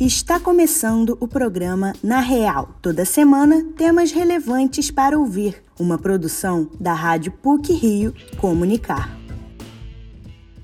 Está começando o programa Na Real. Toda semana, temas relevantes para ouvir. Uma produção da Rádio PUC Rio Comunicar.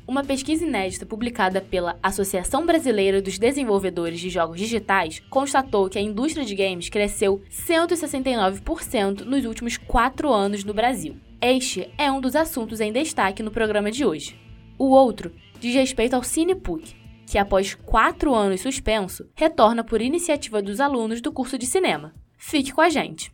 Uma pesquisa inédita publicada pela Associação Brasileira dos Desenvolvedores de Jogos Digitais constatou que a indústria de games cresceu 169% nos últimos quatro anos no Brasil. Este é um dos assuntos em destaque no programa de hoje. O outro diz respeito ao CinePUC, que após quatro anos suspenso, retorna por iniciativa dos alunos do curso de cinema. Fique com a gente!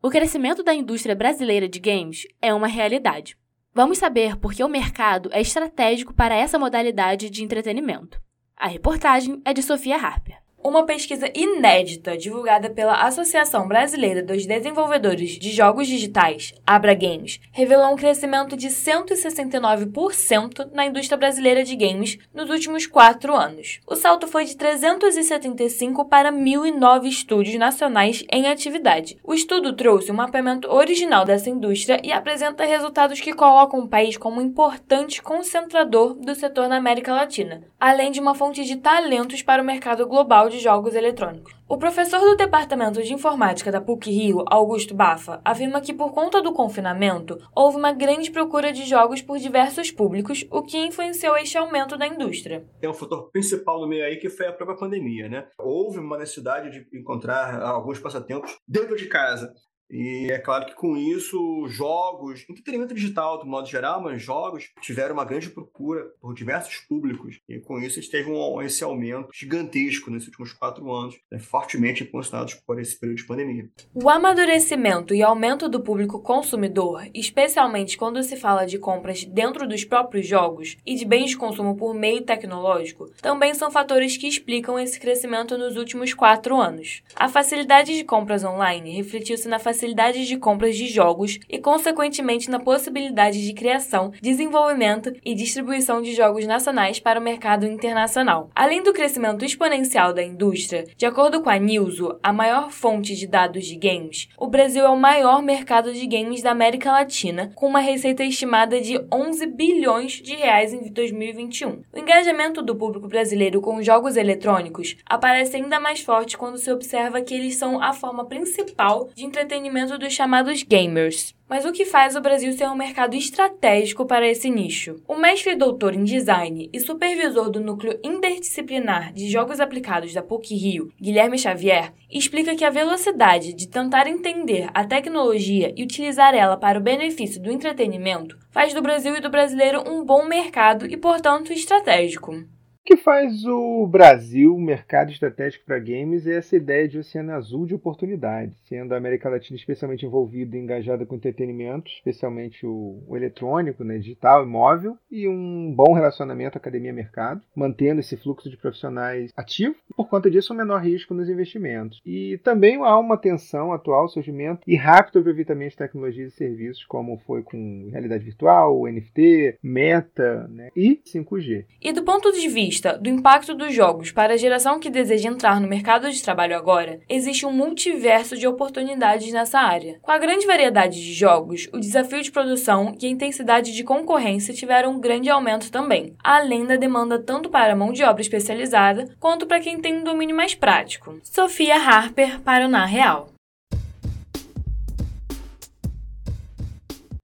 O crescimento da indústria brasileira de games é uma realidade. Vamos saber por que o mercado é estratégico para essa modalidade de entretenimento. A reportagem é de Sofia Harper. Uma pesquisa inédita divulgada pela Associação Brasileira dos Desenvolvedores de Jogos Digitais, Abra Games, revelou um crescimento de 169% na indústria brasileira de games nos últimos quatro anos. O salto foi de 375 para 1.009 estúdios nacionais em atividade. O estudo trouxe um mapeamento original dessa indústria e apresenta resultados que colocam o país como um importante concentrador do setor na América Latina, além de uma fonte de talentos para o mercado global de jogos eletrônicos. O professor do Departamento de Informática da PUC Rio, Augusto Bafa, afirma que por conta do confinamento, houve uma grande procura de jogos por diversos públicos, o que influenciou este aumento da indústria. Tem um fator principal no meio aí que foi a própria pandemia, né? Houve uma necessidade de encontrar alguns passatempos dentro de casa. E é claro que com isso, jogos, entretenimento digital, do modo geral, mas jogos tiveram uma grande procura por diversos públicos. E com isso, gente teve um, esse aumento gigantesco nesses últimos quatro anos, né, fortemente impulsionados por esse período de pandemia. O amadurecimento e aumento do público consumidor, especialmente quando se fala de compras dentro dos próprios jogos e de bens de consumo por meio tecnológico, também são fatores que explicam esse crescimento nos últimos quatro anos. A facilidade de compras online refletiu-se na facilidade facilidade de compras de jogos e, consequentemente, na possibilidade de criação, desenvolvimento e distribuição de jogos nacionais para o mercado internacional. Além do crescimento exponencial da indústria, de acordo com a Newzoo, a maior fonte de dados de games, o Brasil é o maior mercado de games da América Latina, com uma receita estimada de 11 bilhões de reais em 2021. O engajamento do público brasileiro com jogos eletrônicos aparece ainda mais forte quando se observa que eles são a forma principal de entretenimento entretenimento dos chamados gamers. Mas o que faz o Brasil ser um mercado estratégico para esse nicho? O mestre doutor em design e supervisor do núcleo interdisciplinar de jogos aplicados da PUC Rio, Guilherme Xavier, explica que a velocidade de tentar entender a tecnologia e utilizar ela para o benefício do entretenimento faz do Brasil e do brasileiro um bom mercado e, portanto, estratégico. O que faz o Brasil mercado estratégico para games é essa ideia de oceano azul de oportunidades, sendo a América Latina especialmente envolvida e engajada com entretenimento, especialmente o, o eletrônico, né, digital e móvel, e um bom relacionamento academia-mercado, mantendo esse fluxo de profissionais ativo, por conta disso um menor risco nos investimentos. E também há uma tensão atual, surgimento e rápido aproveitamento de tecnologias e serviços, como foi com realidade virtual, NFT, meta né, e 5G. E do ponto de vista vista do impacto dos jogos para a geração que deseja entrar no mercado de trabalho agora, existe um multiverso de oportunidades nessa área. Com a grande variedade de jogos, o desafio de produção e a intensidade de concorrência tiveram um grande aumento também, além da demanda tanto para mão de obra especializada quanto para quem tem um domínio mais prático. Sofia Harper para o Na Real.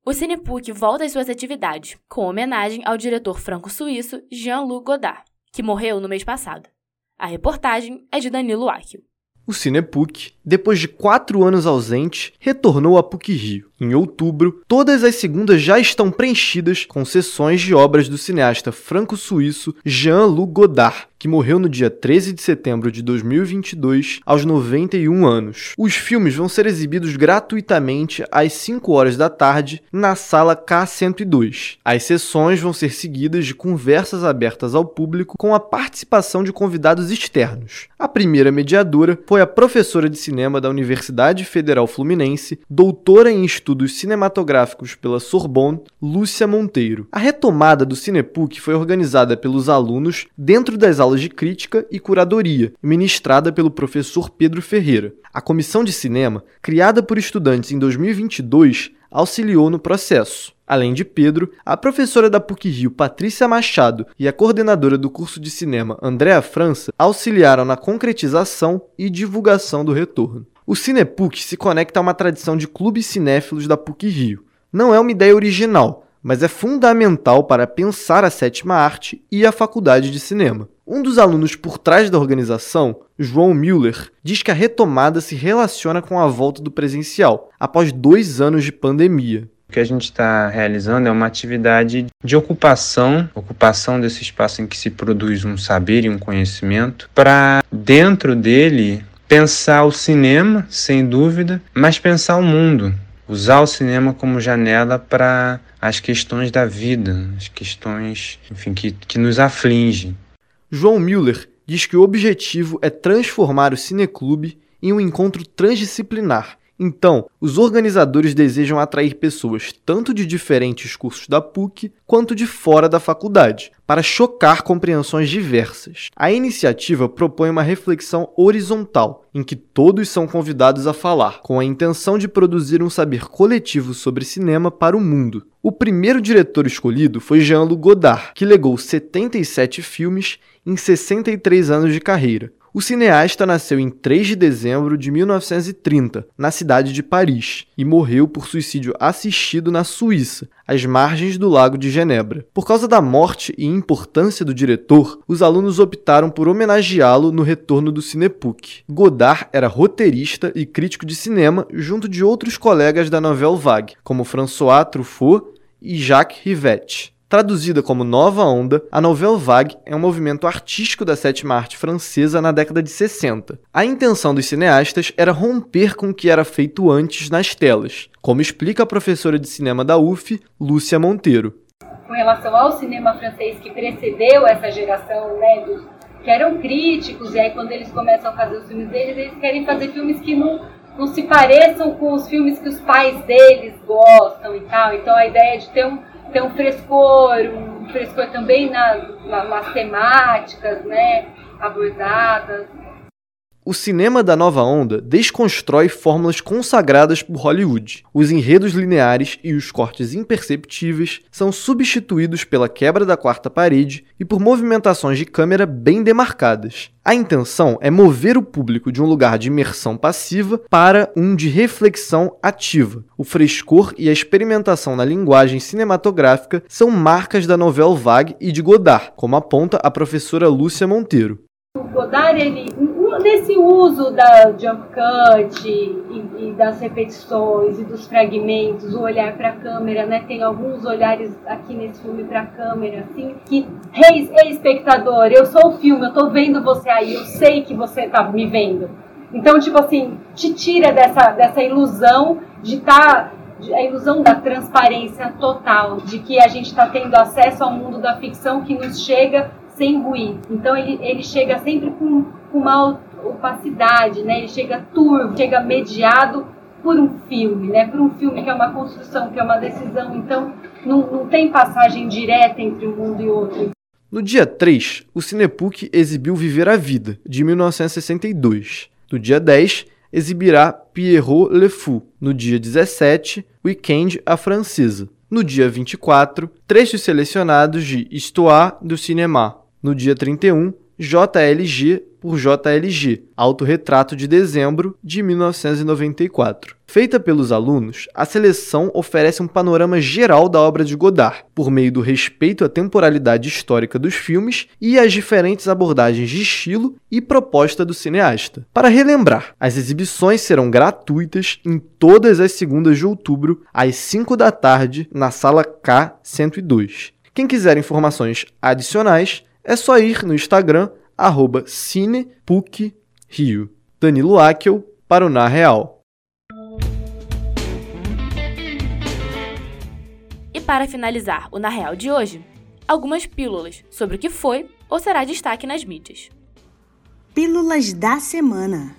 O Cinepuc volta às suas atividades, com homenagem ao diretor franco-suíço Jean-Luc Godard que morreu no mês passado. A reportagem é de Danilo Akio. O Cinepuc, depois de quatro anos ausente, retornou a PUC Rio. Em outubro, todas as segundas já estão preenchidas com sessões de obras do cineasta franco-suíço Jean-Luc Godard, que morreu no dia 13 de setembro de 2022, aos 91 anos. Os filmes vão ser exibidos gratuitamente às 5 horas da tarde na sala K102. As sessões vão ser seguidas de conversas abertas ao público com a participação de convidados externos. A primeira mediadora foi a professora de cinema da Universidade Federal Fluminense, doutora em estudos cinematográficos pela Sorbonne, Lúcia Monteiro. A retomada do Cinepuc foi organizada pelos alunos dentro das aulas aulas de crítica e curadoria, ministrada pelo professor Pedro Ferreira. A comissão de cinema, criada por estudantes em 2022, auxiliou no processo. Além de Pedro, a professora da PUC-Rio, Patrícia Machado, e a coordenadora do curso de cinema, Andréa França, auxiliaram na concretização e divulgação do retorno. O Cinepuc se conecta a uma tradição de clubes cinéfilos da PUC-Rio. Não é uma ideia original, mas é fundamental para pensar a sétima arte e a faculdade de cinema. Um dos alunos por trás da organização, João Müller, diz que a retomada se relaciona com a volta do presencial, após dois anos de pandemia. O que a gente está realizando é uma atividade de ocupação, ocupação desse espaço em que se produz um saber e um conhecimento, para dentro dele pensar o cinema, sem dúvida, mas pensar o mundo, usar o cinema como janela para as questões da vida, as questões, enfim, que, que nos afligem. João Müller diz que o objetivo é transformar o cineclube em um encontro transdisciplinar então, os organizadores desejam atrair pessoas tanto de diferentes cursos da PUC quanto de fora da faculdade, para chocar compreensões diversas. A iniciativa propõe uma reflexão horizontal, em que todos são convidados a falar, com a intenção de produzir um saber coletivo sobre cinema para o mundo. O primeiro diretor escolhido foi Jean-Luc Godard, que legou 77 filmes em 63 anos de carreira, o cineasta nasceu em 3 de dezembro de 1930, na cidade de Paris, e morreu por suicídio assistido na Suíça, às margens do Lago de Genebra. Por causa da morte e importância do diretor, os alunos optaram por homenageá-lo no retorno do Cinepuc. Godard era roteirista e crítico de cinema junto de outros colegas da Nouvelle Vague, como François Truffaut e Jacques Rivette. Traduzida como Nova Onda, a Nouvelle Vague é um movimento artístico da sétima arte francesa na década de 60. A intenção dos cineastas era romper com o que era feito antes nas telas, como explica a professora de cinema da UF, Lúcia Monteiro. Com relação ao cinema francês que precedeu essa geração, né, dos, que eram críticos, e aí quando eles começam a fazer os filmes deles, eles querem fazer filmes que não, não se pareçam com os filmes que os pais deles gostam e tal. Então a ideia é de ter um tem um frescor, um frescor também nas, nas temáticas né, abordadas. O cinema da nova onda desconstrói fórmulas consagradas por Hollywood. Os enredos lineares e os cortes imperceptíveis são substituídos pela quebra da quarta parede e por movimentações de câmera bem demarcadas. A intenção é mover o público de um lugar de imersão passiva para um de reflexão ativa. O frescor e a experimentação na linguagem cinematográfica são marcas da novela Vague e de Godard, como aponta a professora Lúcia Monteiro. O Godard, ele, nesse uso da jump cut e, e, das repetições e dos fragmentos, o olhar para a câmera, né? Tem alguns olhares aqui nesse filme para a câmera, assim, que, ei, hey, espectador, eu sou o filme, eu tô vendo você aí, eu sei que você tá me vendo. Então, tipo assim, te tira dessa, dessa ilusão de estar. Tá, a ilusão da transparência total, de que a gente está tendo acesso ao mundo da ficção que nos chega sem ruído. Então ele, ele chega sempre com, com uma opacidade, né? Ele chega turvo, chega mediado por um filme, né? Por um filme que é uma construção, que é uma decisão. Então não, não tem passagem direta entre um mundo e outro. No dia 3, o Cinepuc exibiu Viver a Vida, de 1962. No dia 10, exibirá Pierrot Le Fou. No dia 17, Weekend a Francesa. No dia 24, trechos selecionados de Histoire do Cinéma. No dia 31, JLG por JLG, Autorretrato de Dezembro de 1994. Feita pelos alunos, a seleção oferece um panorama geral da obra de Godard, por meio do respeito à temporalidade histórica dos filmes e às diferentes abordagens de estilo e proposta do cineasta. Para relembrar, as exibições serão gratuitas em todas as segundas de outubro, às 5 da tarde, na sala K102. Quem quiser informações adicionais, é só ir no Instagram, arroba cinepucrio. Danilo Akel, para o Na Real. E para finalizar o Na Real de hoje, algumas pílulas sobre o que foi ou será destaque nas mídias. Pílulas da semana.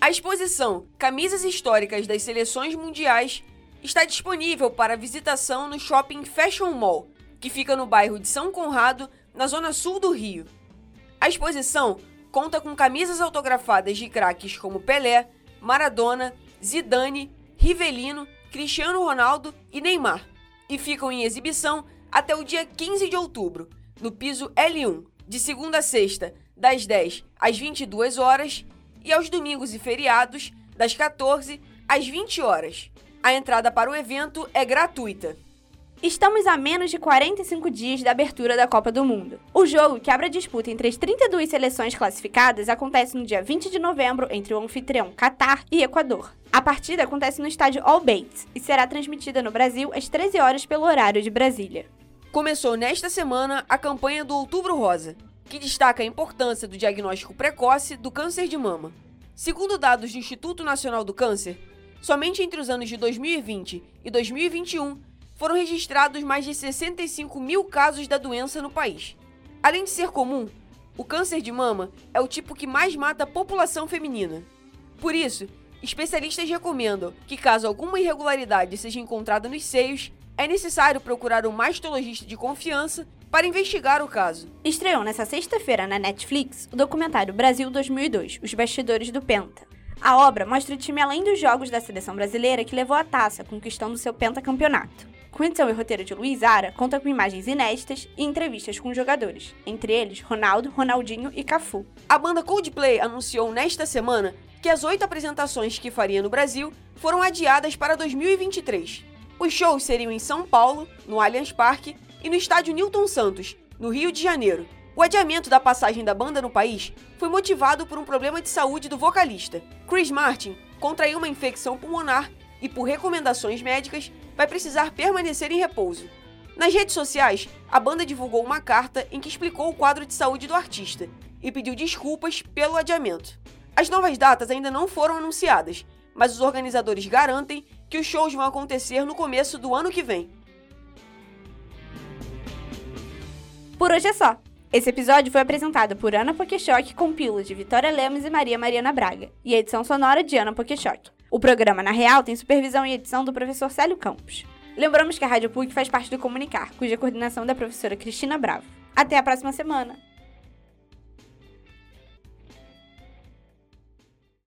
A exposição Camisas Históricas das Seleções Mundiais está disponível para visitação no Shopping Fashion Mall, que fica no bairro de São Conrado, na zona sul do Rio. A exposição conta com camisas autografadas de craques como Pelé, Maradona, Zidane, Rivelino, Cristiano Ronaldo e Neymar, e ficam em exibição até o dia 15 de outubro, no piso L1, de segunda a sexta, das 10 às 22 horas e aos domingos e feriados, das 14 às 20 horas. A entrada para o evento é gratuita. Estamos a menos de 45 dias da abertura da Copa do Mundo. O jogo, que abre a disputa entre as 32 seleções classificadas, acontece no dia 20 de novembro entre o anfitrião Catar e Equador. A partida acontece no estádio All Bates e será transmitida no Brasil às 13 horas pelo horário de Brasília. Começou nesta semana a campanha do Outubro Rosa, que destaca a importância do diagnóstico precoce do câncer de mama. Segundo dados do Instituto Nacional do Câncer, somente entre os anos de 2020 e 2021 foram registrados mais de 65 mil casos da doença no país. Além de ser comum, o câncer de mama é o tipo que mais mata a população feminina. Por isso, especialistas recomendam que, caso alguma irregularidade seja encontrada nos seios, é necessário procurar um mastologista de confiança para investigar o caso. Estreou nesta sexta-feira na Netflix o documentário Brasil 2002 Os Bastidores do Penta. A obra mostra o time além dos jogos da seleção brasileira que levou a taça, conquistando seu pentacampeonato. Edição e roteiro de Luiz Ara, conta com imagens inéditas e entrevistas com jogadores, entre eles Ronaldo, Ronaldinho e Cafu. A banda Coldplay anunciou nesta semana que as oito apresentações que faria no Brasil foram adiadas para 2023. Os shows seriam em São Paulo, no Allianz Parque, e no estádio Newton Santos, no Rio de Janeiro. O adiamento da passagem da banda no país foi motivado por um problema de saúde do vocalista. Chris Martin contraiu uma infecção pulmonar e, por recomendações médicas, vai precisar permanecer em repouso. Nas redes sociais, a banda divulgou uma carta em que explicou o quadro de saúde do artista e pediu desculpas pelo adiamento. As novas datas ainda não foram anunciadas, mas os organizadores garantem que os shows vão acontecer no começo do ano que vem. Por hoje é só. Esse episódio foi apresentado por Ana Pokeshock com pílulas de Vitória Lemos e Maria Mariana Braga, e a edição sonora de Ana Pokeshock. O programa, na real, tem supervisão e edição do professor Célio Campos. Lembramos que a Rádio PUC faz parte do Comunicar, cuja coordenação é da professora Cristina Bravo. Até a próxima semana!